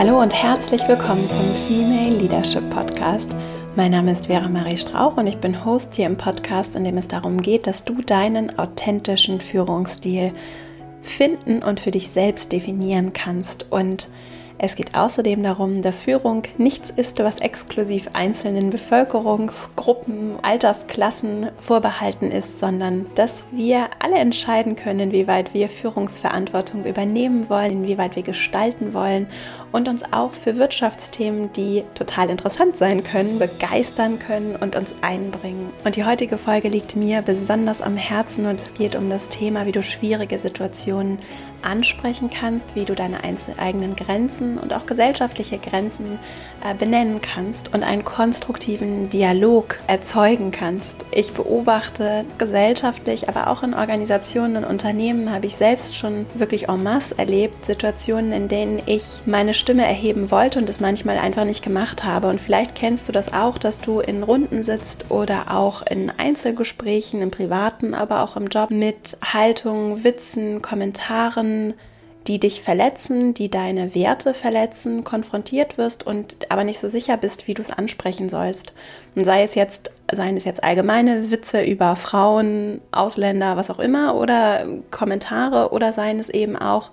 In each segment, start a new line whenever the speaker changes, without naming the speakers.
Hallo und herzlich willkommen zum Female Leadership Podcast. Mein Name ist Vera Marie Strauch und ich bin Host hier im Podcast, in dem es darum geht, dass du deinen authentischen Führungsstil finden und für dich selbst definieren kannst und es geht außerdem darum, dass Führung nichts ist, was exklusiv einzelnen Bevölkerungsgruppen, Altersklassen vorbehalten ist, sondern dass wir alle entscheiden können, inwieweit wir Führungsverantwortung übernehmen wollen, inwieweit wir gestalten wollen und uns auch für Wirtschaftsthemen, die total interessant sein können, begeistern können und uns einbringen. Und die heutige Folge liegt mir besonders am Herzen und es geht um das Thema, wie du schwierige Situationen ansprechen kannst, wie du deine eigenen Grenzen und auch gesellschaftliche Grenzen äh, benennen kannst und einen konstruktiven Dialog erzeugen kannst. Ich beobachte gesellschaftlich, aber auch in Organisationen und Unternehmen habe ich selbst schon wirklich en masse erlebt, Situationen, in denen ich meine Stimme erheben wollte und es manchmal einfach nicht gemacht habe. Und vielleicht kennst du das auch, dass du in Runden sitzt oder auch in Einzelgesprächen, im privaten, aber auch im Job mit Haltungen, Witzen, Kommentaren, die dich verletzen, die deine Werte verletzen, konfrontiert wirst und aber nicht so sicher bist, wie du es ansprechen sollst. Und sei es jetzt, seien es jetzt allgemeine Witze über Frauen, Ausländer, was auch immer, oder Kommentare, oder seien es eben auch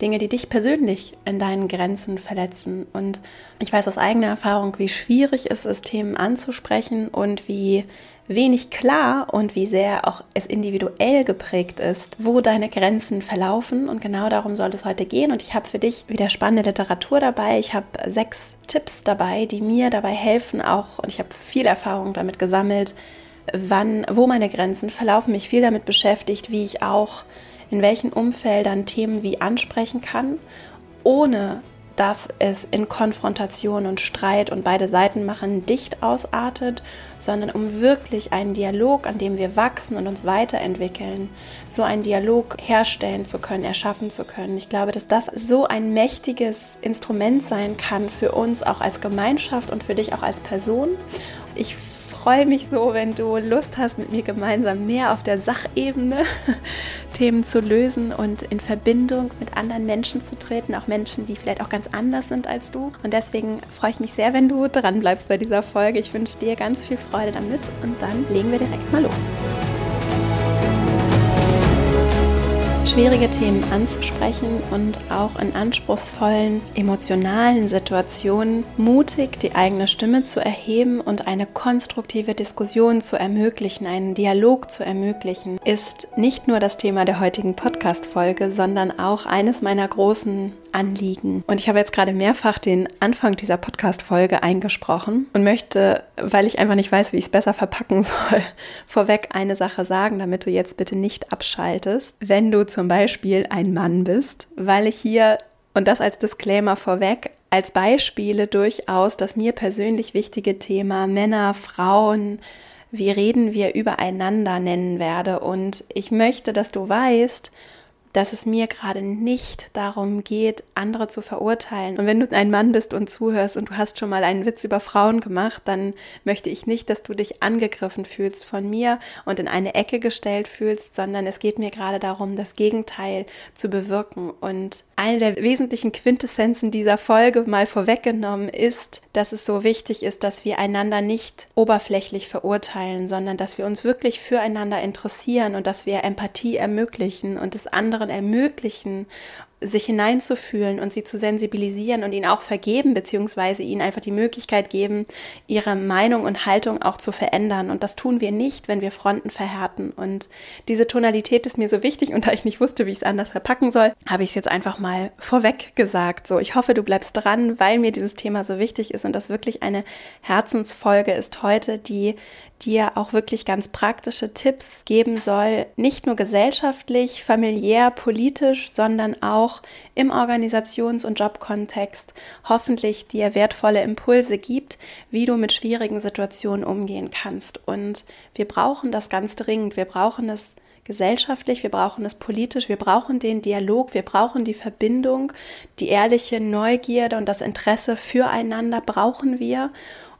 Dinge, die dich persönlich in deinen Grenzen verletzen. Und ich weiß aus eigener Erfahrung, wie schwierig es ist, Themen anzusprechen und wie wenig klar und wie sehr auch es individuell geprägt ist, wo deine Grenzen verlaufen. Und genau darum soll es heute gehen. Und ich habe für dich wieder spannende Literatur dabei. Ich habe sechs Tipps dabei, die mir dabei helfen, auch, und ich habe viel Erfahrung damit gesammelt, wann, wo meine Grenzen verlaufen, mich viel damit beschäftigt, wie ich auch in welchen Umfeldern Themen wie ansprechen kann, ohne dass es in Konfrontation und Streit und beide Seiten machen dicht ausartet, sondern um wirklich einen Dialog, an dem wir wachsen und uns weiterentwickeln, so einen Dialog herstellen zu können, erschaffen zu können. Ich glaube, dass das so ein mächtiges Instrument sein kann für uns auch als Gemeinschaft und für dich auch als Person. Ich freue mich so, wenn du Lust hast, mit mir gemeinsam mehr auf der Sachebene Themen zu lösen und in Verbindung mit anderen Menschen zu treten, auch Menschen, die vielleicht auch ganz anders sind als du. Und deswegen freue ich mich sehr, wenn du dran bleibst bei dieser Folge. Ich wünsche dir ganz viel Freude damit und dann legen wir direkt mal los. Schwierige Themen anzusprechen und auch in anspruchsvollen emotionalen Situationen mutig die eigene Stimme zu erheben und eine konstruktive Diskussion zu ermöglichen, einen Dialog zu ermöglichen, ist nicht nur das Thema der heutigen Podcast-Folge, sondern auch eines meiner großen Anliegen. Und ich habe jetzt gerade mehrfach den Anfang dieser Podcast-Folge eingesprochen und möchte, weil ich einfach nicht weiß, wie ich es besser verpacken soll, vorweg eine Sache sagen, damit du jetzt bitte nicht abschaltest. Wenn du zum Beispiel ein Mann bist, weil ich hier, und das als Disclaimer vorweg, als Beispiele durchaus das mir persönlich wichtige Thema Männer, Frauen, wie reden wir übereinander nennen werde. Und ich möchte, dass du weißt, dass es mir gerade nicht darum geht, andere zu verurteilen. Und wenn du ein Mann bist und zuhörst und du hast schon mal einen Witz über Frauen gemacht, dann möchte ich nicht, dass du dich angegriffen fühlst von mir und in eine Ecke gestellt fühlst, sondern es geht mir gerade darum, das Gegenteil zu bewirken. Und eine der wesentlichen Quintessenzen dieser Folge mal vorweggenommen ist, dass es so wichtig ist, dass wir einander nicht oberflächlich verurteilen, sondern dass wir uns wirklich füreinander interessieren und dass wir Empathie ermöglichen und das anderen ermöglichen sich hineinzufühlen und sie zu sensibilisieren und ihnen auch vergeben, beziehungsweise ihnen einfach die Möglichkeit geben, ihre Meinung und Haltung auch zu verändern. Und das tun wir nicht, wenn wir Fronten verhärten. Und diese Tonalität ist mir so wichtig und da ich nicht wusste, wie ich es anders verpacken soll, habe ich es jetzt einfach mal vorweg gesagt. So, ich hoffe, du bleibst dran, weil mir dieses Thema so wichtig ist und das wirklich eine Herzensfolge ist heute, die dir auch wirklich ganz praktische Tipps geben soll, nicht nur gesellschaftlich, familiär, politisch, sondern auch im Organisations- und Jobkontext hoffentlich dir wertvolle Impulse gibt, wie du mit schwierigen Situationen umgehen kannst. Und wir brauchen das ganz dringend. Wir brauchen es gesellschaftlich, wir brauchen es politisch, wir brauchen den Dialog, wir brauchen die Verbindung, die ehrliche Neugierde und das Interesse füreinander brauchen wir.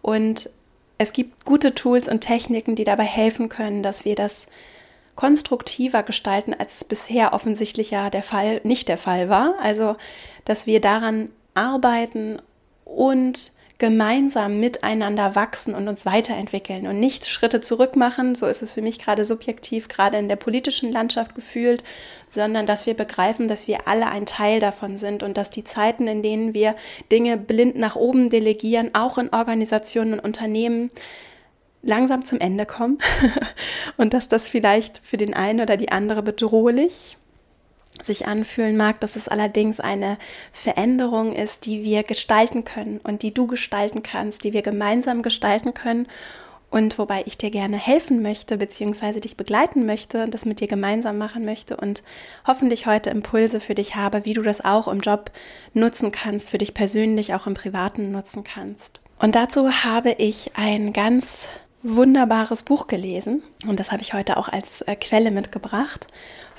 Und es gibt gute Tools und Techniken, die dabei helfen können, dass wir das konstruktiver gestalten, als es bisher offensichtlich ja der Fall, nicht der Fall war. Also, dass wir daran arbeiten und gemeinsam miteinander wachsen und uns weiterentwickeln und nicht Schritte zurück machen, so ist es für mich gerade subjektiv, gerade in der politischen Landschaft gefühlt, sondern dass wir begreifen, dass wir alle ein Teil davon sind und dass die Zeiten, in denen wir Dinge blind nach oben delegieren, auch in Organisationen und Unternehmen, langsam zum Ende kommen und dass das vielleicht für den einen oder die andere bedrohlich sich anfühlen mag, dass es allerdings eine Veränderung ist, die wir gestalten können und die du gestalten kannst, die wir gemeinsam gestalten können und wobei ich dir gerne helfen möchte, beziehungsweise dich begleiten möchte und das mit dir gemeinsam machen möchte und hoffentlich heute Impulse für dich habe, wie du das auch im Job nutzen kannst, für dich persönlich auch im Privaten nutzen kannst. Und dazu habe ich ein ganz wunderbares Buch gelesen und das habe ich heute auch als äh, Quelle mitgebracht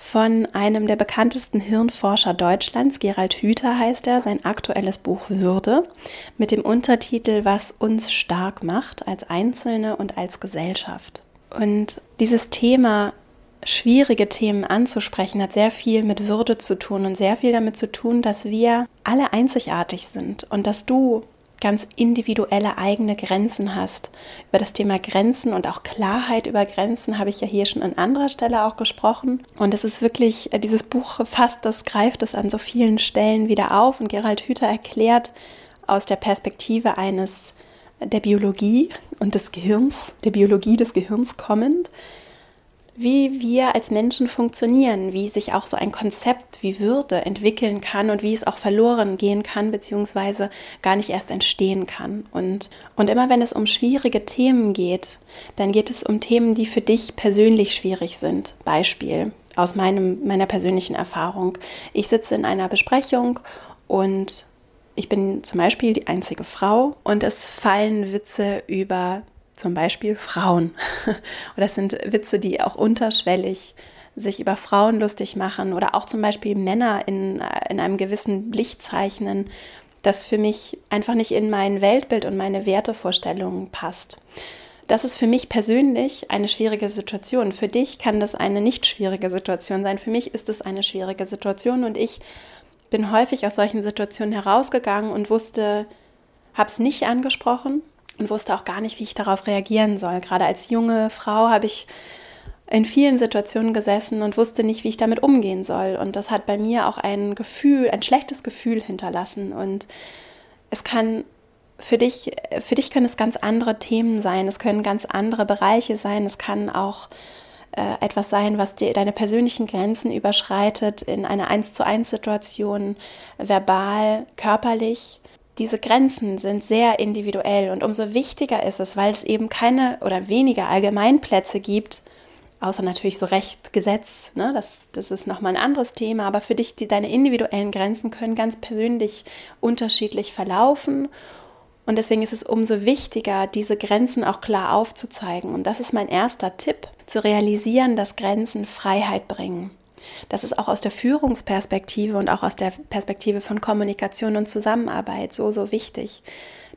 von einem der bekanntesten Hirnforscher Deutschlands, Gerald Hüther heißt er, sein aktuelles Buch Würde mit dem Untertitel Was uns stark macht als Einzelne und als Gesellschaft. Und dieses Thema schwierige Themen anzusprechen, hat sehr viel mit Würde zu tun und sehr viel damit zu tun, dass wir alle einzigartig sind und dass du ganz individuelle eigene Grenzen hast. Über das Thema Grenzen und auch Klarheit über Grenzen habe ich ja hier schon an anderer Stelle auch gesprochen. Und es ist wirklich, äh, dieses Buch fasst das, greift es an so vielen Stellen wieder auf. Und Gerald Hüther erklärt aus der Perspektive eines der Biologie und des Gehirns, der Biologie des Gehirns kommend, wie wir als Menschen funktionieren, wie sich auch so ein Konzept wie Würde entwickeln kann und wie es auch verloren gehen kann, beziehungsweise gar nicht erst entstehen kann. Und, und immer wenn es um schwierige Themen geht, dann geht es um Themen, die für dich persönlich schwierig sind. Beispiel aus meinem, meiner persönlichen Erfahrung. Ich sitze in einer Besprechung und ich bin zum Beispiel die einzige Frau und es fallen Witze über zum Beispiel Frauen. Oder das sind Witze, die auch unterschwellig sich über Frauen lustig machen oder auch zum Beispiel Männer in, in einem gewissen Licht zeichnen, das für mich einfach nicht in mein Weltbild und meine Wertevorstellungen passt. Das ist für mich persönlich eine schwierige Situation. Für dich kann das eine nicht schwierige Situation sein. Für mich ist es eine schwierige Situation und ich bin häufig aus solchen Situationen herausgegangen und wusste, habe es nicht angesprochen, und wusste auch gar nicht, wie ich darauf reagieren soll. Gerade als junge Frau habe ich in vielen Situationen gesessen und wusste nicht, wie ich damit umgehen soll. Und das hat bei mir auch ein Gefühl, ein schlechtes Gefühl hinterlassen. Und es kann für dich, für dich können es ganz andere Themen sein, es können ganz andere Bereiche sein, es kann auch äh, etwas sein, was dir deine persönlichen Grenzen überschreitet in einer eins zu eins Situation, verbal, körperlich diese Grenzen sind sehr individuell und umso wichtiger ist es, weil es eben keine oder weniger Allgemeinplätze gibt, außer natürlich so Recht, Gesetz, ne? das, das ist nochmal ein anderes Thema, aber für dich, die, deine individuellen Grenzen können ganz persönlich unterschiedlich verlaufen und deswegen ist es umso wichtiger, diese Grenzen auch klar aufzuzeigen und das ist mein erster Tipp, zu realisieren, dass Grenzen Freiheit bringen. Das ist auch aus der Führungsperspektive und auch aus der Perspektive von Kommunikation und Zusammenarbeit so, so wichtig,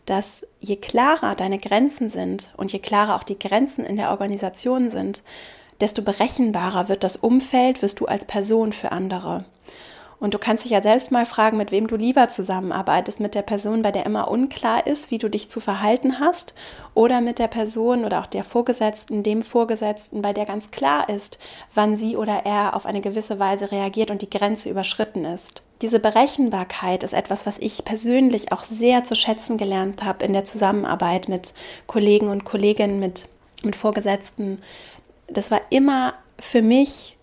dass je klarer deine Grenzen sind und je klarer auch die Grenzen in der Organisation sind, desto berechenbarer wird das Umfeld, wirst du als Person für andere. Und du kannst dich ja selbst mal fragen, mit wem du lieber zusammenarbeitest. Mit der Person, bei der immer unklar ist, wie du dich zu verhalten hast, oder mit der Person oder auch der Vorgesetzten, dem Vorgesetzten, bei der ganz klar ist, wann sie oder er auf eine gewisse Weise reagiert und die Grenze überschritten ist. Diese Berechenbarkeit ist etwas, was ich persönlich auch sehr zu schätzen gelernt habe in der Zusammenarbeit mit Kollegen und Kolleginnen, mit, mit Vorgesetzten. Das war immer für mich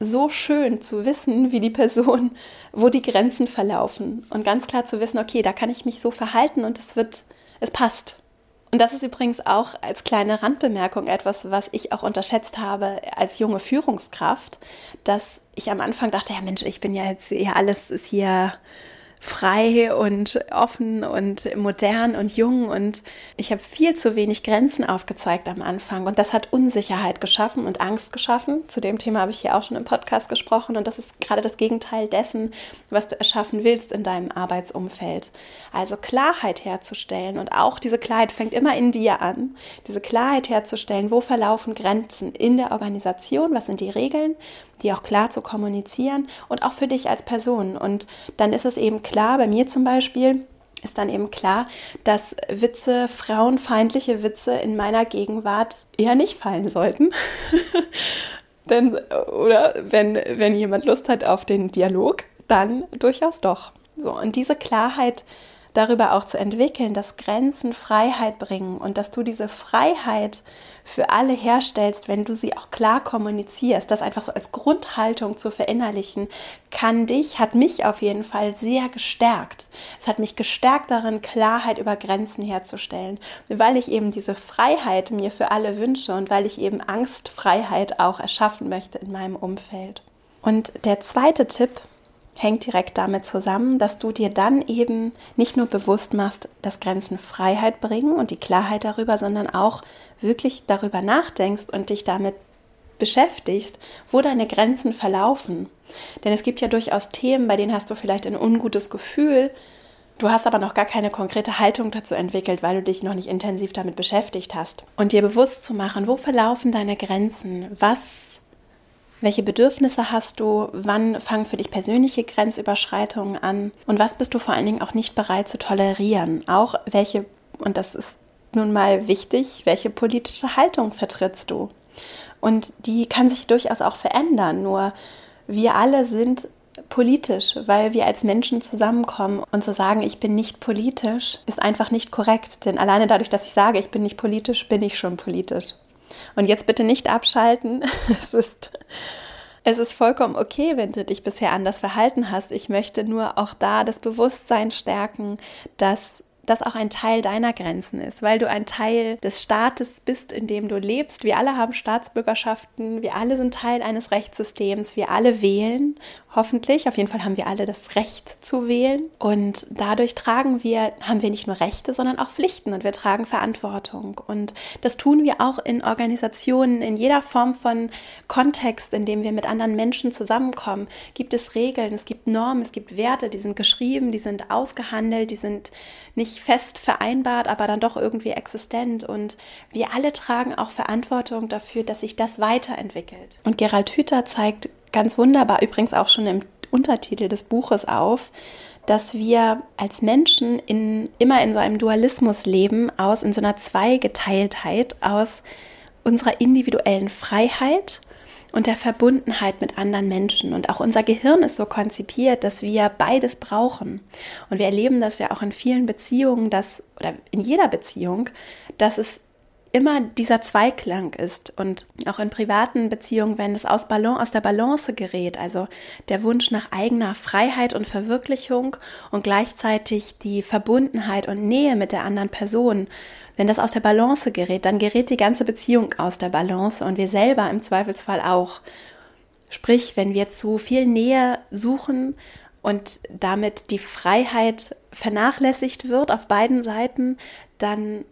so schön zu wissen, wie die Person, wo die Grenzen verlaufen und ganz klar zu wissen, okay, da kann ich mich so verhalten und es wird, es passt. Und das ist übrigens auch als kleine Randbemerkung etwas, was ich auch unterschätzt habe als junge Führungskraft, dass ich am Anfang dachte, ja Mensch, ich bin ja jetzt, ja alles ist hier frei und offen und modern und jung und ich habe viel zu wenig Grenzen aufgezeigt am Anfang und das hat Unsicherheit geschaffen und Angst geschaffen. Zu dem Thema habe ich hier auch schon im Podcast gesprochen und das ist gerade das Gegenteil dessen, was du erschaffen willst in deinem Arbeitsumfeld. Also Klarheit herzustellen und auch diese Klarheit fängt immer in dir an. Diese Klarheit herzustellen, wo verlaufen Grenzen in der Organisation, was sind die Regeln, die auch klar zu kommunizieren und auch für dich als Person und dann ist es eben klar, bei mir zum Beispiel, ist dann eben klar, dass Witze, frauenfeindliche Witze in meiner Gegenwart eher nicht fallen sollten. Denn, oder wenn, wenn jemand Lust hat auf den Dialog, dann durchaus doch. So, und diese Klarheit darüber auch zu entwickeln, dass Grenzen Freiheit bringen und dass du diese Freiheit für alle herstellst, wenn du sie auch klar kommunizierst, das einfach so als Grundhaltung zu verinnerlichen, kann dich, hat mich auf jeden Fall sehr gestärkt. Es hat mich gestärkt darin, Klarheit über Grenzen herzustellen, weil ich eben diese Freiheit mir für alle wünsche und weil ich eben Angstfreiheit auch erschaffen möchte in meinem Umfeld. Und der zweite Tipp, hängt direkt damit zusammen, dass du dir dann eben nicht nur bewusst machst, dass Grenzen Freiheit bringen und die Klarheit darüber, sondern auch wirklich darüber nachdenkst und dich damit beschäftigst, wo deine Grenzen verlaufen. Denn es gibt ja durchaus Themen, bei denen hast du vielleicht ein ungutes Gefühl, du hast aber noch gar keine konkrete Haltung dazu entwickelt, weil du dich noch nicht intensiv damit beschäftigt hast. Und dir bewusst zu machen, wo verlaufen deine Grenzen, was welche Bedürfnisse hast du? Wann fangen für dich persönliche Grenzüberschreitungen an? Und was bist du vor allen Dingen auch nicht bereit zu tolerieren? Auch welche, und das ist nun mal wichtig, welche politische Haltung vertrittst du? Und die kann sich durchaus auch verändern. Nur wir alle sind politisch, weil wir als Menschen zusammenkommen und zu sagen, ich bin nicht politisch, ist einfach nicht korrekt. Denn alleine dadurch, dass ich sage, ich bin nicht politisch, bin ich schon politisch. Und jetzt bitte nicht abschalten. Es ist, es ist vollkommen okay, wenn du dich bisher anders verhalten hast. Ich möchte nur auch da das Bewusstsein stärken, dass das auch ein Teil deiner Grenzen ist, weil du ein Teil des Staates bist, in dem du lebst. Wir alle haben Staatsbürgerschaften, wir alle sind Teil eines Rechtssystems, wir alle wählen hoffentlich. Auf jeden Fall haben wir alle das Recht zu wählen. Und dadurch tragen wir, haben wir nicht nur Rechte, sondern auch Pflichten und wir tragen Verantwortung. Und das tun wir auch in Organisationen, in jeder Form von Kontext, in dem wir mit anderen Menschen zusammenkommen. Gibt es Regeln, es gibt Normen, es gibt Werte, die sind geschrieben, die sind ausgehandelt, die sind nicht fest vereinbart, aber dann doch irgendwie existent. Und wir alle tragen auch Verantwortung dafür, dass sich das weiterentwickelt. Und Gerald Hüther zeigt ganz wunderbar übrigens auch schon im Untertitel des Buches auf, dass wir als Menschen in, immer in so einem Dualismus leben, aus in so einer Zweigeteiltheit aus unserer individuellen Freiheit und der Verbundenheit mit anderen Menschen. Und auch unser Gehirn ist so konzipiert, dass wir beides brauchen. Und wir erleben das ja auch in vielen Beziehungen, dass, oder in jeder Beziehung, dass es immer dieser Zweiklang ist und auch in privaten Beziehungen, wenn es aus, Balance, aus der Balance gerät, also der Wunsch nach eigener Freiheit und Verwirklichung und gleichzeitig die Verbundenheit und Nähe mit der anderen Person, wenn das aus der Balance gerät, dann gerät die ganze Beziehung aus der Balance und wir selber im Zweifelsfall auch. Sprich, wenn wir zu viel Nähe suchen und damit die Freiheit vernachlässigt wird auf beiden Seiten, dann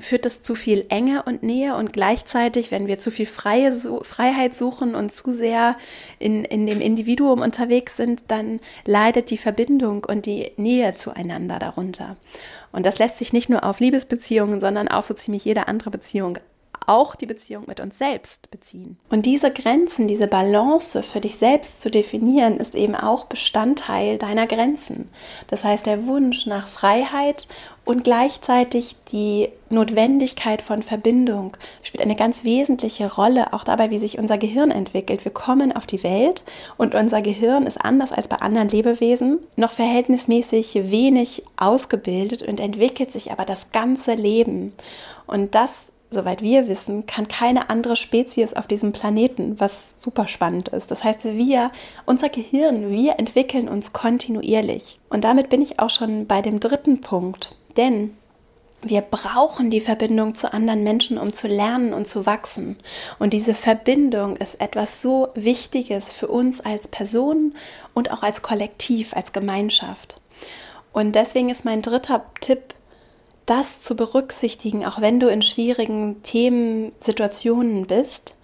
führt das zu viel Enge und Nähe und gleichzeitig, wenn wir zu viel Freie, Freiheit suchen und zu sehr in, in dem Individuum unterwegs sind, dann leidet die Verbindung und die Nähe zueinander darunter. Und das lässt sich nicht nur auf Liebesbeziehungen, sondern auf so ziemlich jede andere Beziehung auch die Beziehung mit uns selbst beziehen. Und diese Grenzen, diese Balance für dich selbst zu definieren, ist eben auch Bestandteil deiner Grenzen. Das heißt, der Wunsch nach Freiheit und gleichzeitig die Notwendigkeit von Verbindung spielt eine ganz wesentliche Rolle, auch dabei, wie sich unser Gehirn entwickelt. Wir kommen auf die Welt und unser Gehirn ist anders als bei anderen Lebewesen noch verhältnismäßig wenig ausgebildet und entwickelt sich aber das ganze Leben. Und das soweit wir wissen, kann keine andere Spezies auf diesem Planeten, was super spannend ist. Das heißt, wir, unser Gehirn, wir entwickeln uns kontinuierlich. Und damit bin ich auch schon bei dem dritten Punkt. Denn wir brauchen die Verbindung zu anderen Menschen, um zu lernen und zu wachsen. Und diese Verbindung ist etwas so Wichtiges für uns als Personen und auch als Kollektiv, als Gemeinschaft. Und deswegen ist mein dritter Tipp, das zu berücksichtigen, auch wenn du in schwierigen Themen, Situationen bist,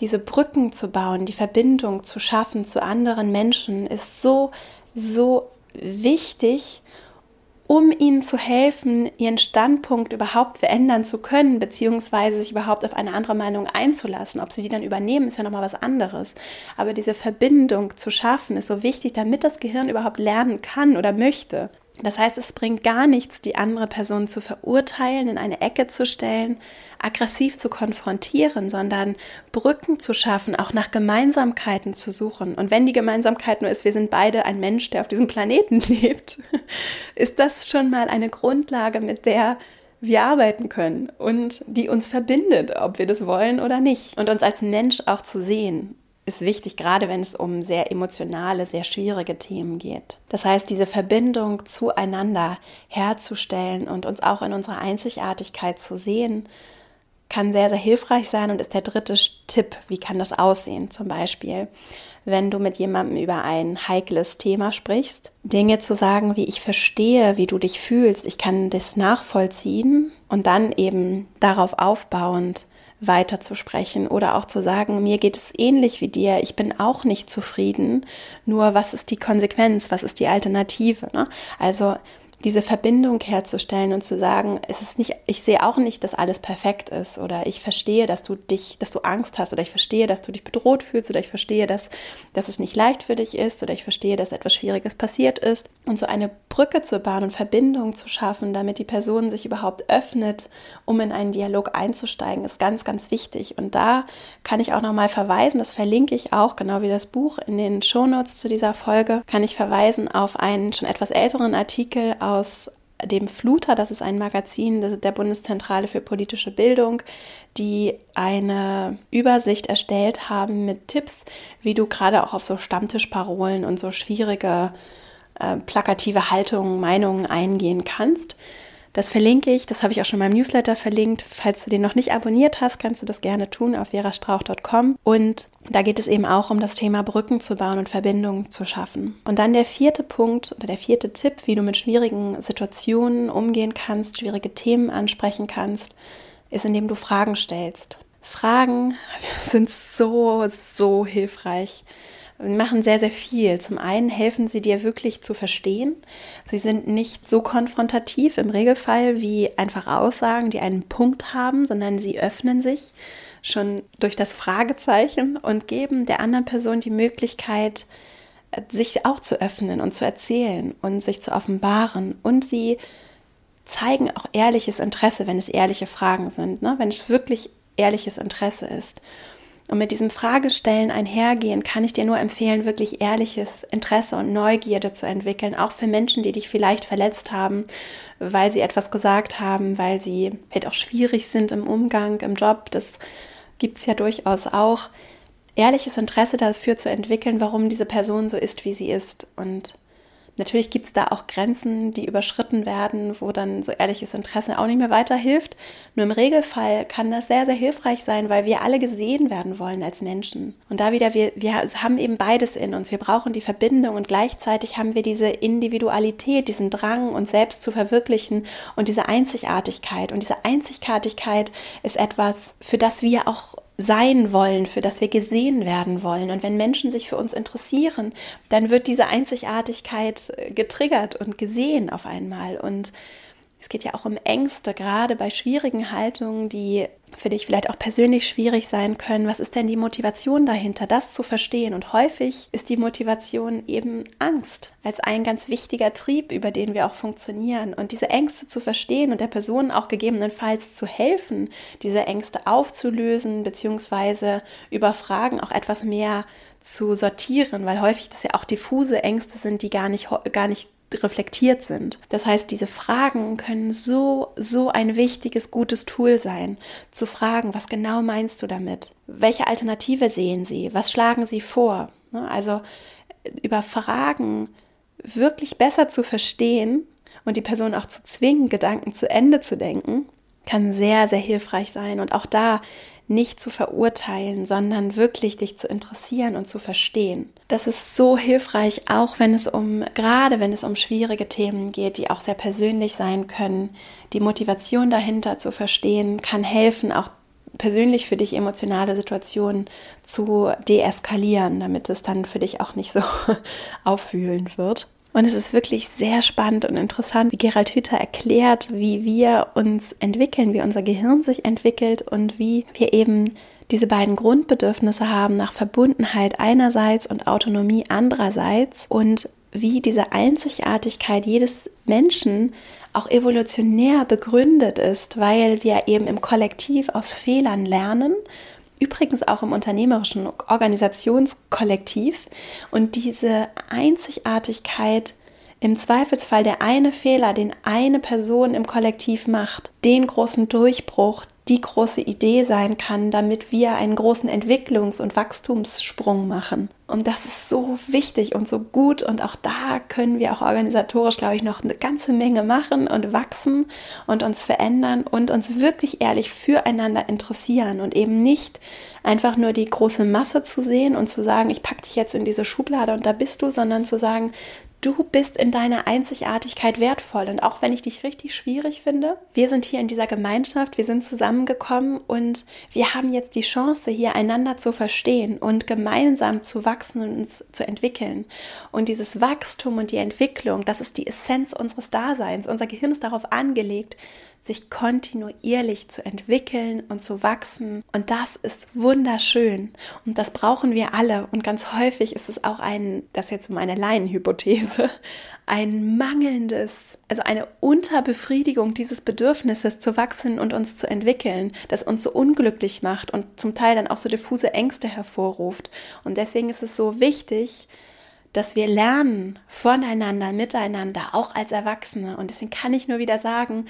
diese Brücken zu bauen, die Verbindung zu schaffen zu anderen Menschen, ist so, so wichtig, um ihnen zu helfen, ihren Standpunkt überhaupt verändern zu können, beziehungsweise sich überhaupt auf eine andere Meinung einzulassen. Ob sie die dann übernehmen, ist ja nochmal was anderes. Aber diese Verbindung zu schaffen, ist so wichtig, damit das Gehirn überhaupt lernen kann oder möchte. Das heißt, es bringt gar nichts, die andere Person zu verurteilen, in eine Ecke zu stellen, aggressiv zu konfrontieren, sondern Brücken zu schaffen, auch nach Gemeinsamkeiten zu suchen. Und wenn die Gemeinsamkeit nur ist, wir sind beide ein Mensch, der auf diesem Planeten lebt, ist das schon mal eine Grundlage, mit der wir arbeiten können und die uns verbindet, ob wir das wollen oder nicht. Und uns als Mensch auch zu sehen ist wichtig, gerade wenn es um sehr emotionale, sehr schwierige Themen geht. Das heißt, diese Verbindung zueinander herzustellen und uns auch in unserer Einzigartigkeit zu sehen, kann sehr, sehr hilfreich sein und ist der dritte Tipp. Wie kann das aussehen? Zum Beispiel, wenn du mit jemandem über ein heikles Thema sprichst, Dinge zu sagen, wie ich verstehe, wie du dich fühlst, ich kann das nachvollziehen und dann eben darauf aufbauend weiterzusprechen oder auch zu sagen, mir geht es ähnlich wie dir, ich bin auch nicht zufrieden, nur was ist die Konsequenz, was ist die Alternative? Ne? Also diese Verbindung herzustellen und zu sagen, es ist nicht, ich sehe auch nicht, dass alles perfekt ist oder ich verstehe, dass du dich, dass du Angst hast oder ich verstehe, dass du dich bedroht fühlst oder ich verstehe, dass, dass es nicht leicht für dich ist oder ich verstehe, dass etwas Schwieriges passiert ist und so eine Brücke zu bauen und Verbindung zu schaffen, damit die Person sich überhaupt öffnet, um in einen Dialog einzusteigen, ist ganz, ganz wichtig. Und da kann ich auch nochmal verweisen, das verlinke ich auch, genau wie das Buch in den Shownotes zu dieser Folge, kann ich verweisen auf einen schon etwas älteren Artikel aus dem Fluter, das ist ein Magazin der Bundeszentrale für politische Bildung, die eine Übersicht erstellt haben mit Tipps, wie du gerade auch auf so Stammtischparolen und so schwierige äh, plakative Haltungen, Meinungen eingehen kannst. Das verlinke ich, das habe ich auch schon in meinem Newsletter verlinkt. Falls du den noch nicht abonniert hast, kannst du das gerne tun auf verastrauch.com. Und da geht es eben auch um das Thema Brücken zu bauen und Verbindungen zu schaffen. Und dann der vierte Punkt oder der vierte Tipp, wie du mit schwierigen Situationen umgehen kannst, schwierige Themen ansprechen kannst, ist, indem du Fragen stellst. Fragen sind so, so hilfreich machen sehr, sehr viel. Zum einen helfen sie dir wirklich zu verstehen. Sie sind nicht so konfrontativ im Regelfall wie einfach Aussagen, die einen Punkt haben, sondern sie öffnen sich schon durch das Fragezeichen und geben der anderen Person die Möglichkeit, sich auch zu öffnen und zu erzählen und sich zu offenbaren. Und sie zeigen auch ehrliches Interesse, wenn es ehrliche Fragen sind, ne? wenn es wirklich ehrliches Interesse ist. Und mit diesem Fragestellen einhergehen, kann ich dir nur empfehlen, wirklich ehrliches Interesse und Neugierde zu entwickeln, auch für Menschen, die dich vielleicht verletzt haben, weil sie etwas gesagt haben, weil sie vielleicht auch schwierig sind im Umgang, im Job. Das gibt es ja durchaus auch. Ehrliches Interesse dafür zu entwickeln, warum diese Person so ist, wie sie ist. Und Natürlich gibt es da auch Grenzen, die überschritten werden, wo dann so ehrliches Interesse auch nicht mehr weiterhilft. Nur im Regelfall kann das sehr, sehr hilfreich sein, weil wir alle gesehen werden wollen als Menschen. Und da wieder, wir, wir haben eben beides in uns. Wir brauchen die Verbindung und gleichzeitig haben wir diese Individualität, diesen Drang, uns selbst zu verwirklichen und diese Einzigartigkeit. Und diese Einzigartigkeit ist etwas, für das wir auch sein wollen, für das wir gesehen werden wollen. Und wenn Menschen sich für uns interessieren, dann wird diese Einzigartigkeit äh, getriggert und gesehen auf einmal. Und es geht ja auch um Ängste, gerade bei schwierigen Haltungen, die für dich vielleicht auch persönlich schwierig sein können. Was ist denn die Motivation dahinter, das zu verstehen? Und häufig ist die Motivation eben Angst als ein ganz wichtiger Trieb, über den wir auch funktionieren. Und diese Ängste zu verstehen und der Person auch gegebenenfalls zu helfen, diese Ängste aufzulösen, beziehungsweise über Fragen auch etwas mehr zu sortieren, weil häufig das ja auch diffuse Ängste sind, die gar nicht, gar nicht reflektiert sind. Das heißt, diese Fragen können so, so ein wichtiges, gutes Tool sein, zu fragen, was genau meinst du damit? Welche Alternative sehen Sie? Was schlagen Sie vor? Ne, also über Fragen wirklich besser zu verstehen und die Person auch zu zwingen, Gedanken zu Ende zu denken, kann sehr, sehr hilfreich sein. Und auch da nicht zu verurteilen, sondern wirklich dich zu interessieren und zu verstehen. Das ist so hilfreich, auch wenn es um, gerade wenn es um schwierige Themen geht, die auch sehr persönlich sein können. Die Motivation dahinter zu verstehen, kann helfen, auch persönlich für dich emotionale Situationen zu deeskalieren, damit es dann für dich auch nicht so auffühlend wird. Und es ist wirklich sehr spannend und interessant, wie Gerald Hüther erklärt, wie wir uns entwickeln, wie unser Gehirn sich entwickelt und wie wir eben diese beiden Grundbedürfnisse haben nach Verbundenheit einerseits und Autonomie andererseits und wie diese Einzigartigkeit jedes Menschen auch evolutionär begründet ist, weil wir eben im Kollektiv aus Fehlern lernen übrigens auch im unternehmerischen Organisationskollektiv. Und diese Einzigartigkeit, im Zweifelsfall der eine Fehler, den eine Person im Kollektiv macht, den großen Durchbruch, die große Idee sein kann, damit wir einen großen Entwicklungs- und Wachstumssprung machen. Und das ist so wichtig und so gut. Und auch da können wir auch organisatorisch, glaube ich, noch eine ganze Menge machen und wachsen und uns verändern und uns wirklich ehrlich füreinander interessieren und eben nicht einfach nur die große Masse zu sehen und zu sagen, ich packe dich jetzt in diese Schublade und da bist du, sondern zu sagen, Du bist in deiner Einzigartigkeit wertvoll. Und auch wenn ich dich richtig schwierig finde, wir sind hier in dieser Gemeinschaft, wir sind zusammengekommen und wir haben jetzt die Chance, hier einander zu verstehen und gemeinsam zu wachsen und uns zu entwickeln. Und dieses Wachstum und die Entwicklung, das ist die Essenz unseres Daseins. Unser Gehirn ist darauf angelegt, sich kontinuierlich zu entwickeln und zu wachsen. Und das ist wunderschön. Und das brauchen wir alle. Und ganz häufig ist es auch ein, das jetzt meine Laienhypothese, ein mangelndes, also eine Unterbefriedigung dieses Bedürfnisses zu wachsen und uns zu entwickeln, das uns so unglücklich macht und zum Teil dann auch so diffuse Ängste hervorruft. Und deswegen ist es so wichtig, dass wir lernen voneinander, miteinander, auch als Erwachsene. Und deswegen kann ich nur wieder sagen,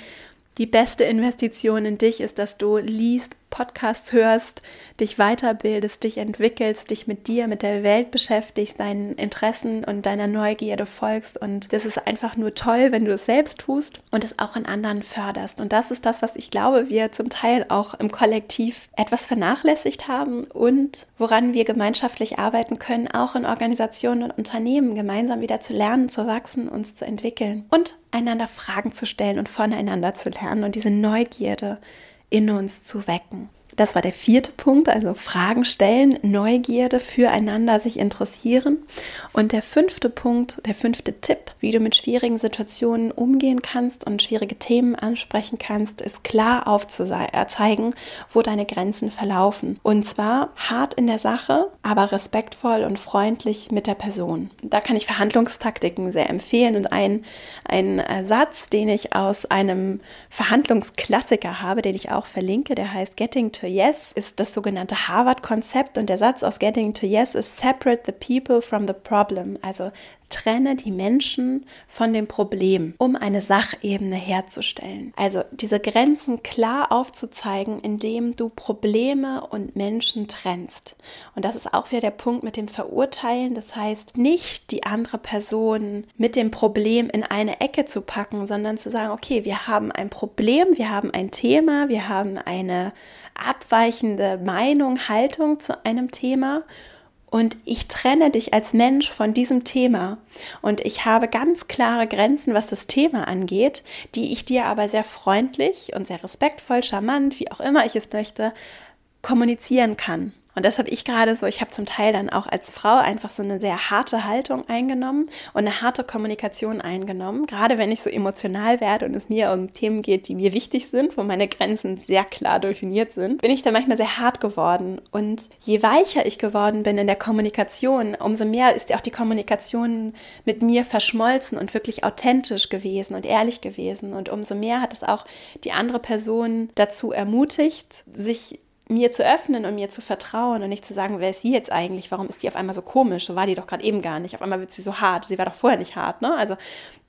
die beste Investition in dich ist, dass du liest, Podcasts hörst, dich weiterbildest, dich entwickelst, dich mit dir, mit der Welt beschäftigst, deinen Interessen und deiner Neugierde folgst. Und das ist einfach nur toll, wenn du es selbst tust und es auch in anderen förderst. Und das ist das, was ich glaube, wir zum Teil auch im Kollektiv etwas vernachlässigt haben und woran wir gemeinschaftlich arbeiten können, auch in Organisationen und Unternehmen gemeinsam wieder zu lernen, zu wachsen, uns zu entwickeln und einander Fragen zu stellen und voneinander zu lernen und diese Neugierde in uns zu wecken. Das war der vierte Punkt, also Fragen stellen, Neugierde füreinander sich interessieren. Und der fünfte Punkt, der fünfte Tipp, wie du mit schwierigen Situationen umgehen kannst und schwierige Themen ansprechen kannst, ist klar aufzuzeigen, wo deine Grenzen verlaufen. Und zwar hart in der Sache, aber respektvoll und freundlich mit der Person. Da kann ich Verhandlungstaktiken sehr empfehlen und ein, ein Satz, den ich aus einem Verhandlungsklassiker habe, den ich auch verlinke, der heißt Getting to Yes ist das sogenannte Harvard-Konzept und der Satz aus Getting to Yes ist Separate the people from the problem. Also trenne die Menschen von dem Problem, um eine Sachebene herzustellen. Also diese Grenzen klar aufzuzeigen, indem du Probleme und Menschen trennst. Und das ist auch wieder der Punkt mit dem Verurteilen. Das heißt, nicht die andere Person mit dem Problem in eine Ecke zu packen, sondern zu sagen, okay, wir haben ein Problem, wir haben ein Thema, wir haben eine abweichende Meinung, Haltung zu einem Thema und ich trenne dich als Mensch von diesem Thema. Und ich habe ganz klare Grenzen, was das Thema angeht, die ich dir aber sehr freundlich und sehr respektvoll, charmant, wie auch immer ich es möchte, kommunizieren kann. Und das habe ich gerade so, ich habe zum Teil dann auch als Frau einfach so eine sehr harte Haltung eingenommen und eine harte Kommunikation eingenommen. Gerade wenn ich so emotional werde und es mir um Themen geht, die mir wichtig sind, wo meine Grenzen sehr klar definiert sind, bin ich dann manchmal sehr hart geworden. Und je weicher ich geworden bin in der Kommunikation, umso mehr ist auch die Kommunikation mit mir verschmolzen und wirklich authentisch gewesen und ehrlich gewesen. Und umso mehr hat es auch die andere Person dazu ermutigt, sich mir zu öffnen und mir zu vertrauen und nicht zu sagen, wer ist sie jetzt eigentlich? Warum ist die auf einmal so komisch? So war die doch gerade eben gar nicht. Auf einmal wird sie so hart. Sie war doch vorher nicht hart. Ne? Also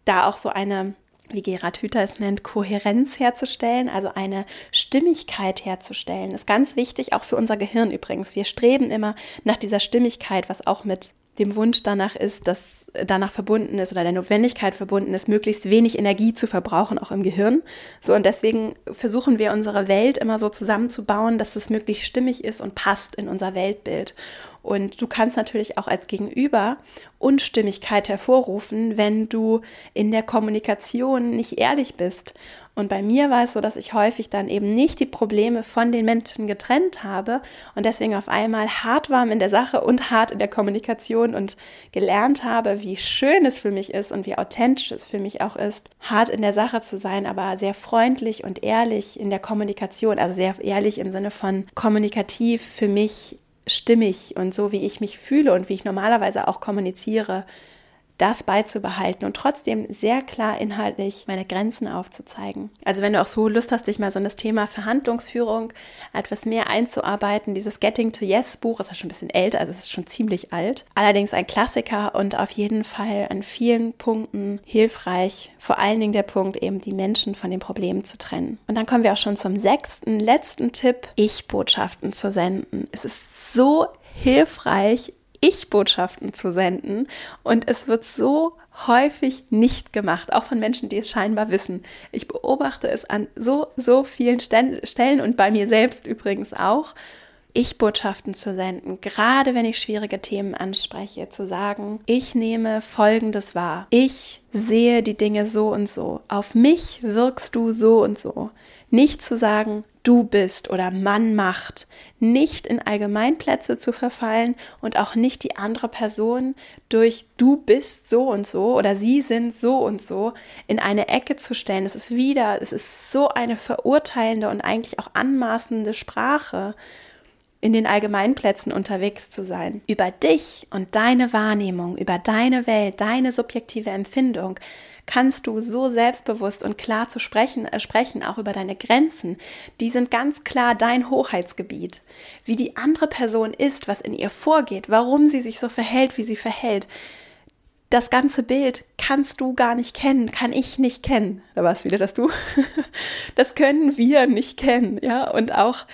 da auch so eine, wie Gerhard Hüther es nennt, Kohärenz herzustellen, also eine Stimmigkeit herzustellen, ist ganz wichtig, auch für unser Gehirn übrigens. Wir streben immer nach dieser Stimmigkeit, was auch mit dem Wunsch danach ist, dass danach verbunden ist oder der Notwendigkeit verbunden ist, möglichst wenig Energie zu verbrauchen, auch im Gehirn. So und deswegen versuchen wir unsere Welt immer so zusammenzubauen, dass es möglichst stimmig ist und passt in unser Weltbild. Und du kannst natürlich auch als Gegenüber Unstimmigkeit hervorrufen, wenn du in der Kommunikation nicht ehrlich bist. Und bei mir war es so, dass ich häufig dann eben nicht die Probleme von den Menschen getrennt habe und deswegen auf einmal hart war in der Sache und hart in der Kommunikation und gelernt habe, wie schön es für mich ist und wie authentisch es für mich auch ist, hart in der Sache zu sein, aber sehr freundlich und ehrlich in der Kommunikation, also sehr ehrlich im Sinne von kommunikativ für mich stimmig und so, wie ich mich fühle und wie ich normalerweise auch kommuniziere, das beizubehalten und trotzdem sehr klar inhaltlich meine Grenzen aufzuzeigen. Also wenn du auch so Lust hast, dich mal so in das Thema Verhandlungsführung etwas mehr einzuarbeiten, dieses Getting to Yes Buch ist ja schon ein bisschen älter, also es ist schon ziemlich alt. Allerdings ein Klassiker und auf jeden Fall an vielen Punkten hilfreich. Vor allen Dingen der Punkt eben, die Menschen von den Problemen zu trennen. Und dann kommen wir auch schon zum sechsten, letzten Tipp, Ich-Botschaften zu senden. Es ist so hilfreich, ich-Botschaften zu senden. Und es wird so häufig nicht gemacht, auch von Menschen, die es scheinbar wissen. Ich beobachte es an so, so vielen Stellen und bei mir selbst übrigens auch. Ich-Botschaften zu senden, gerade wenn ich schwierige Themen anspreche, zu sagen, ich nehme Folgendes wahr. Ich sehe die Dinge so und so. Auf mich wirkst du so und so. Nicht zu sagen, du bist oder Mann macht, nicht in Allgemeinplätze zu verfallen und auch nicht die andere Person durch du bist so und so oder sie sind so und so in eine Ecke zu stellen. Es ist wieder, es ist so eine verurteilende und eigentlich auch anmaßende Sprache in den Allgemeinplätzen unterwegs zu sein. Über dich und deine Wahrnehmung, über deine Welt, deine subjektive Empfindung kannst du so selbstbewusst und klar zu sprechen, äh, sprechen, auch über deine Grenzen. Die sind ganz klar dein Hoheitsgebiet. Wie die andere Person ist, was in ihr vorgeht, warum sie sich so verhält, wie sie verhält. Das ganze Bild kannst du gar nicht kennen, kann ich nicht kennen. Da war es wieder das Du. Das können wir nicht kennen, ja. Und auch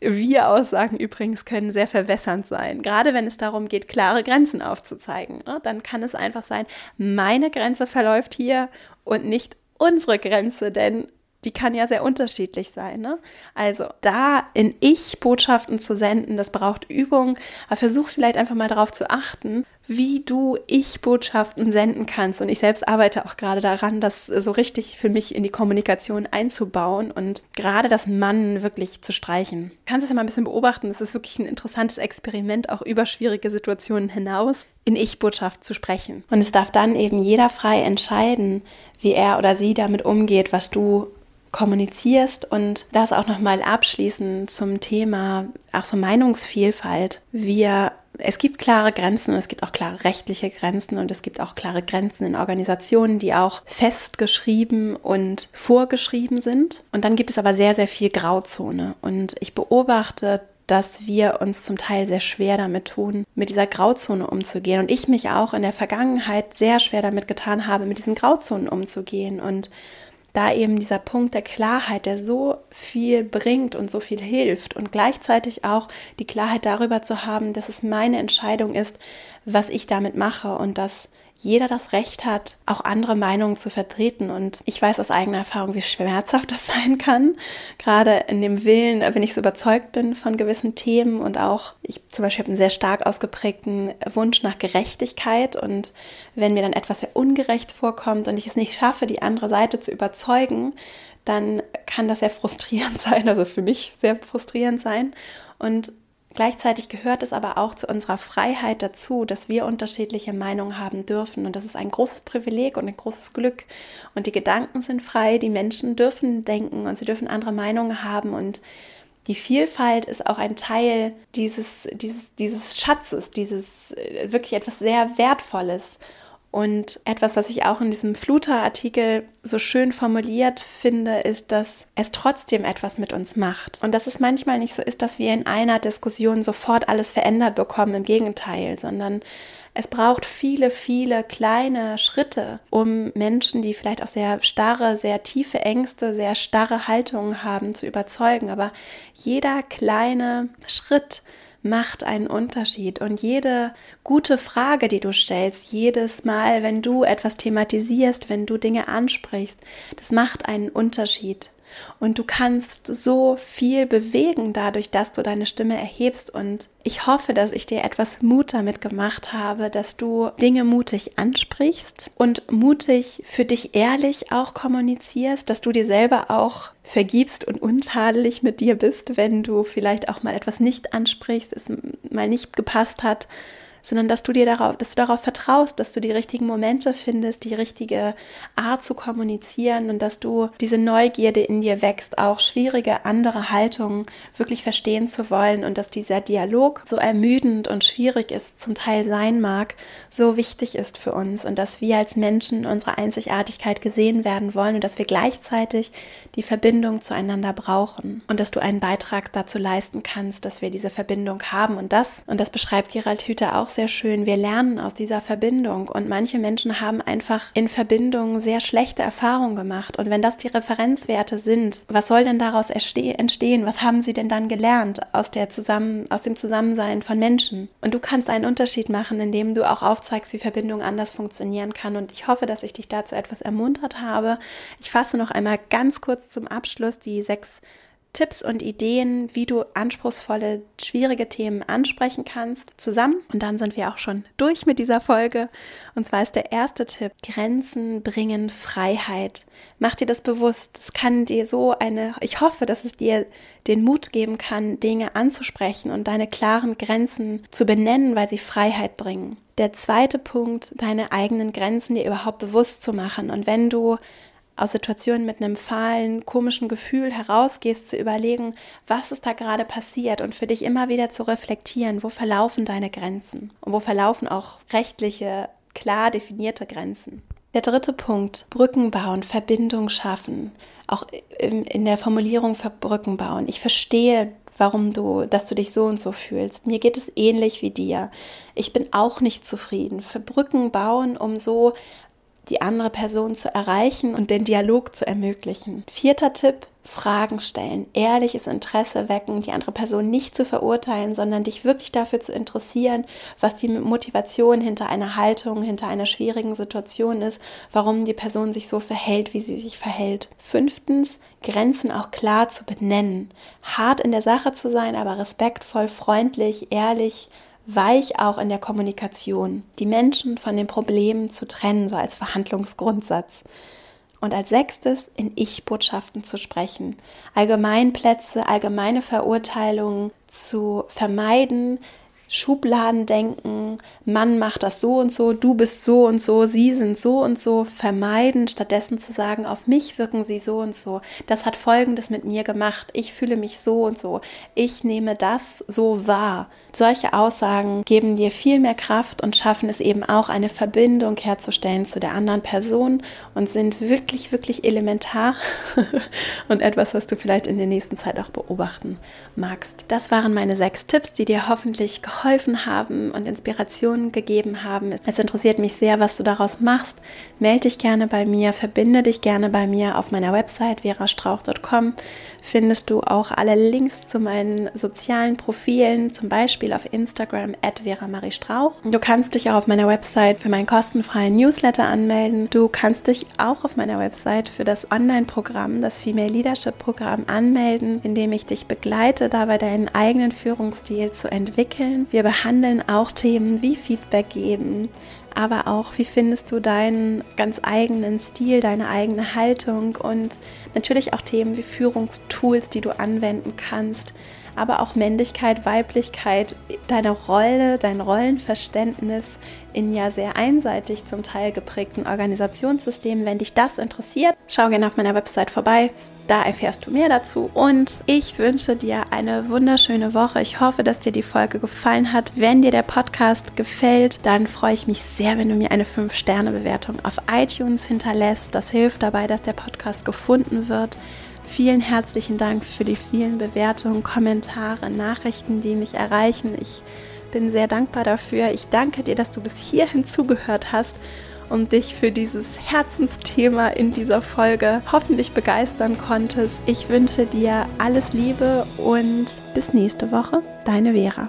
wir-Aussagen übrigens können sehr verwässernd sein. Gerade wenn es darum geht, klare Grenzen aufzuzeigen. Ne? Dann kann es einfach sein, meine Grenze verläuft hier und nicht unsere Grenze, denn die kann ja sehr unterschiedlich sein. Ne? Also da in Ich-Botschaften zu senden, das braucht Übung, aber versuch vielleicht einfach mal darauf zu achten, wie du Ich-Botschaften senden kannst. Und ich selbst arbeite auch gerade daran, das so richtig für mich in die Kommunikation einzubauen und gerade das Mann wirklich zu streichen. Du kannst es ja mal ein bisschen beobachten. Es ist wirklich ein interessantes Experiment, auch über schwierige Situationen hinaus in Ich-Botschaft zu sprechen. Und es darf dann eben jeder frei entscheiden, wie er oder sie damit umgeht, was du kommunizierst und das auch nochmal abschließend zum Thema auch so Meinungsvielfalt. Wir es gibt klare Grenzen und es gibt auch klare rechtliche Grenzen und es gibt auch klare Grenzen in Organisationen, die auch festgeschrieben und vorgeschrieben sind. Und dann gibt es aber sehr, sehr viel Grauzone. Und ich beobachte, dass wir uns zum Teil sehr schwer damit tun, mit dieser Grauzone umzugehen. Und ich mich auch in der Vergangenheit sehr schwer damit getan habe, mit diesen Grauzonen umzugehen. Und da eben dieser Punkt der Klarheit, der so viel bringt und so viel hilft und gleichzeitig auch die Klarheit darüber zu haben, dass es meine Entscheidung ist, was ich damit mache und dass jeder das Recht hat, auch andere Meinungen zu vertreten. Und ich weiß aus eigener Erfahrung, wie schmerzhaft das sein kann. Gerade in dem Willen, wenn ich so überzeugt bin von gewissen Themen und auch, ich zum Beispiel habe einen sehr stark ausgeprägten Wunsch nach Gerechtigkeit. Und wenn mir dann etwas sehr ungerecht vorkommt und ich es nicht schaffe, die andere Seite zu überzeugen, dann kann das sehr frustrierend sein, also für mich sehr frustrierend sein. Und Gleichzeitig gehört es aber auch zu unserer Freiheit dazu, dass wir unterschiedliche Meinungen haben dürfen. Und das ist ein großes Privileg und ein großes Glück. Und die Gedanken sind frei, die Menschen dürfen denken und sie dürfen andere Meinungen haben. Und die Vielfalt ist auch ein Teil dieses, dieses, dieses Schatzes, dieses äh, wirklich etwas sehr Wertvolles. Und etwas, was ich auch in diesem Fluter-Artikel so schön formuliert finde, ist, dass es trotzdem etwas mit uns macht. Und dass es manchmal nicht so ist, dass wir in einer Diskussion sofort alles verändert bekommen, im Gegenteil, sondern es braucht viele, viele kleine Schritte, um Menschen, die vielleicht auch sehr starre, sehr tiefe Ängste, sehr starre Haltungen haben, zu überzeugen. Aber jeder kleine Schritt, macht einen Unterschied. Und jede gute Frage, die du stellst, jedes Mal, wenn du etwas thematisierst, wenn du Dinge ansprichst, das macht einen Unterschied. Und du kannst so viel bewegen dadurch, dass du deine Stimme erhebst. Und ich hoffe, dass ich dir etwas Mut damit gemacht habe, dass du Dinge mutig ansprichst und mutig für dich ehrlich auch kommunizierst, dass du dir selber auch vergibst und untadelig mit dir bist, wenn du vielleicht auch mal etwas nicht ansprichst, es mal nicht gepasst hat sondern dass du dir darauf, dass du darauf vertraust, dass du die richtigen Momente findest, die richtige Art zu kommunizieren und dass du diese Neugierde in dir wächst, auch schwierige andere Haltungen wirklich verstehen zu wollen und dass dieser Dialog so ermüdend und schwierig ist, zum Teil sein mag, so wichtig ist für uns und dass wir als Menschen unsere Einzigartigkeit gesehen werden wollen und dass wir gleichzeitig die Verbindung zueinander brauchen und dass du einen Beitrag dazu leisten kannst, dass wir diese Verbindung haben und das und das beschreibt Gerald Hüther auch sehr schön. Wir lernen aus dieser Verbindung und manche Menschen haben einfach in Verbindung sehr schlechte Erfahrungen gemacht. Und wenn das die Referenzwerte sind, was soll denn daraus entstehen? Was haben sie denn dann gelernt aus, der Zusammen aus dem Zusammensein von Menschen? Und du kannst einen Unterschied machen, indem du auch aufzeigst, wie Verbindung anders funktionieren kann. Und ich hoffe, dass ich dich dazu etwas ermuntert habe. Ich fasse noch einmal ganz kurz zum Abschluss die sechs Tipps und Ideen, wie du anspruchsvolle, schwierige Themen ansprechen kannst, zusammen. Und dann sind wir auch schon durch mit dieser Folge. Und zwar ist der erste Tipp, Grenzen bringen Freiheit. Mach dir das bewusst. Es kann dir so eine, ich hoffe, dass es dir den Mut geben kann, Dinge anzusprechen und deine klaren Grenzen zu benennen, weil sie Freiheit bringen. Der zweite Punkt, deine eigenen Grenzen dir überhaupt bewusst zu machen. Und wenn du aus Situationen mit einem fahlen, komischen Gefühl herausgehst, zu überlegen, was ist da gerade passiert und für dich immer wieder zu reflektieren, wo verlaufen deine Grenzen und wo verlaufen auch rechtliche, klar definierte Grenzen. Der dritte Punkt, Brücken bauen, Verbindung schaffen, auch in der Formulierung Brücken bauen. Ich verstehe, warum du, dass du dich so und so fühlst. Mir geht es ähnlich wie dir. Ich bin auch nicht zufrieden. Für Brücken bauen, um so die andere Person zu erreichen und den Dialog zu ermöglichen. Vierter Tipp, Fragen stellen, ehrliches Interesse wecken, die andere Person nicht zu verurteilen, sondern dich wirklich dafür zu interessieren, was die Motivation hinter einer Haltung, hinter einer schwierigen Situation ist, warum die Person sich so verhält, wie sie sich verhält. Fünftens, Grenzen auch klar zu benennen, hart in der Sache zu sein, aber respektvoll, freundlich, ehrlich, weich auch in der Kommunikation, die Menschen von den Problemen zu trennen, so als Verhandlungsgrundsatz. Und als sechstes in Ich-Botschaften zu sprechen, Allgemeinplätze, allgemeine Verurteilungen zu vermeiden, Schubladendenken, Mann macht das so und so, du bist so und so, sie sind so und so, vermeiden, stattdessen zu sagen, auf mich wirken sie so und so. Das hat Folgendes mit mir gemacht. Ich fühle mich so und so. Ich nehme das so wahr. Solche Aussagen geben dir viel mehr Kraft und schaffen es eben auch, eine Verbindung herzustellen zu der anderen Person und sind wirklich, wirklich elementar und etwas, was du vielleicht in der nächsten Zeit auch beobachten magst. Das waren meine sechs Tipps, die dir hoffentlich geholfen geholfen haben und Inspirationen gegeben haben. Es interessiert mich sehr, was du daraus machst. Melde dich gerne bei mir, verbinde dich gerne bei mir auf meiner Website verastrauch.com findest du auch alle Links zu meinen sozialen Profilen, zum Beispiel auf Instagram at Strauch. Du kannst dich auch auf meiner Website für meinen kostenfreien Newsletter anmelden. Du kannst dich auch auf meiner Website für das Online-Programm, das Female Leadership Programm anmelden, in dem ich dich begleite, dabei deinen eigenen Führungsstil zu entwickeln. Wir behandeln auch Themen wie Feedback geben, aber auch, wie findest du deinen ganz eigenen Stil, deine eigene Haltung und natürlich auch Themen wie Führungstools, die du anwenden kannst, aber auch Männlichkeit, Weiblichkeit, deine Rolle, dein Rollenverständnis in ja sehr einseitig zum Teil geprägten Organisationssystemen. Wenn dich das interessiert, schau gerne auf meiner Website vorbei. Da erfährst du mehr dazu und ich wünsche dir eine wunderschöne Woche. Ich hoffe, dass dir die Folge gefallen hat. Wenn dir der Podcast gefällt, dann freue ich mich sehr, wenn du mir eine 5-Sterne-Bewertung auf iTunes hinterlässt. Das hilft dabei, dass der Podcast gefunden wird. Vielen herzlichen Dank für die vielen Bewertungen, Kommentare, Nachrichten, die mich erreichen. Ich bin sehr dankbar dafür. Ich danke dir, dass du bis hierhin zugehört hast und dich für dieses Herzensthema in dieser Folge hoffentlich begeistern konntest. Ich wünsche dir alles Liebe und bis nächste Woche, deine Vera.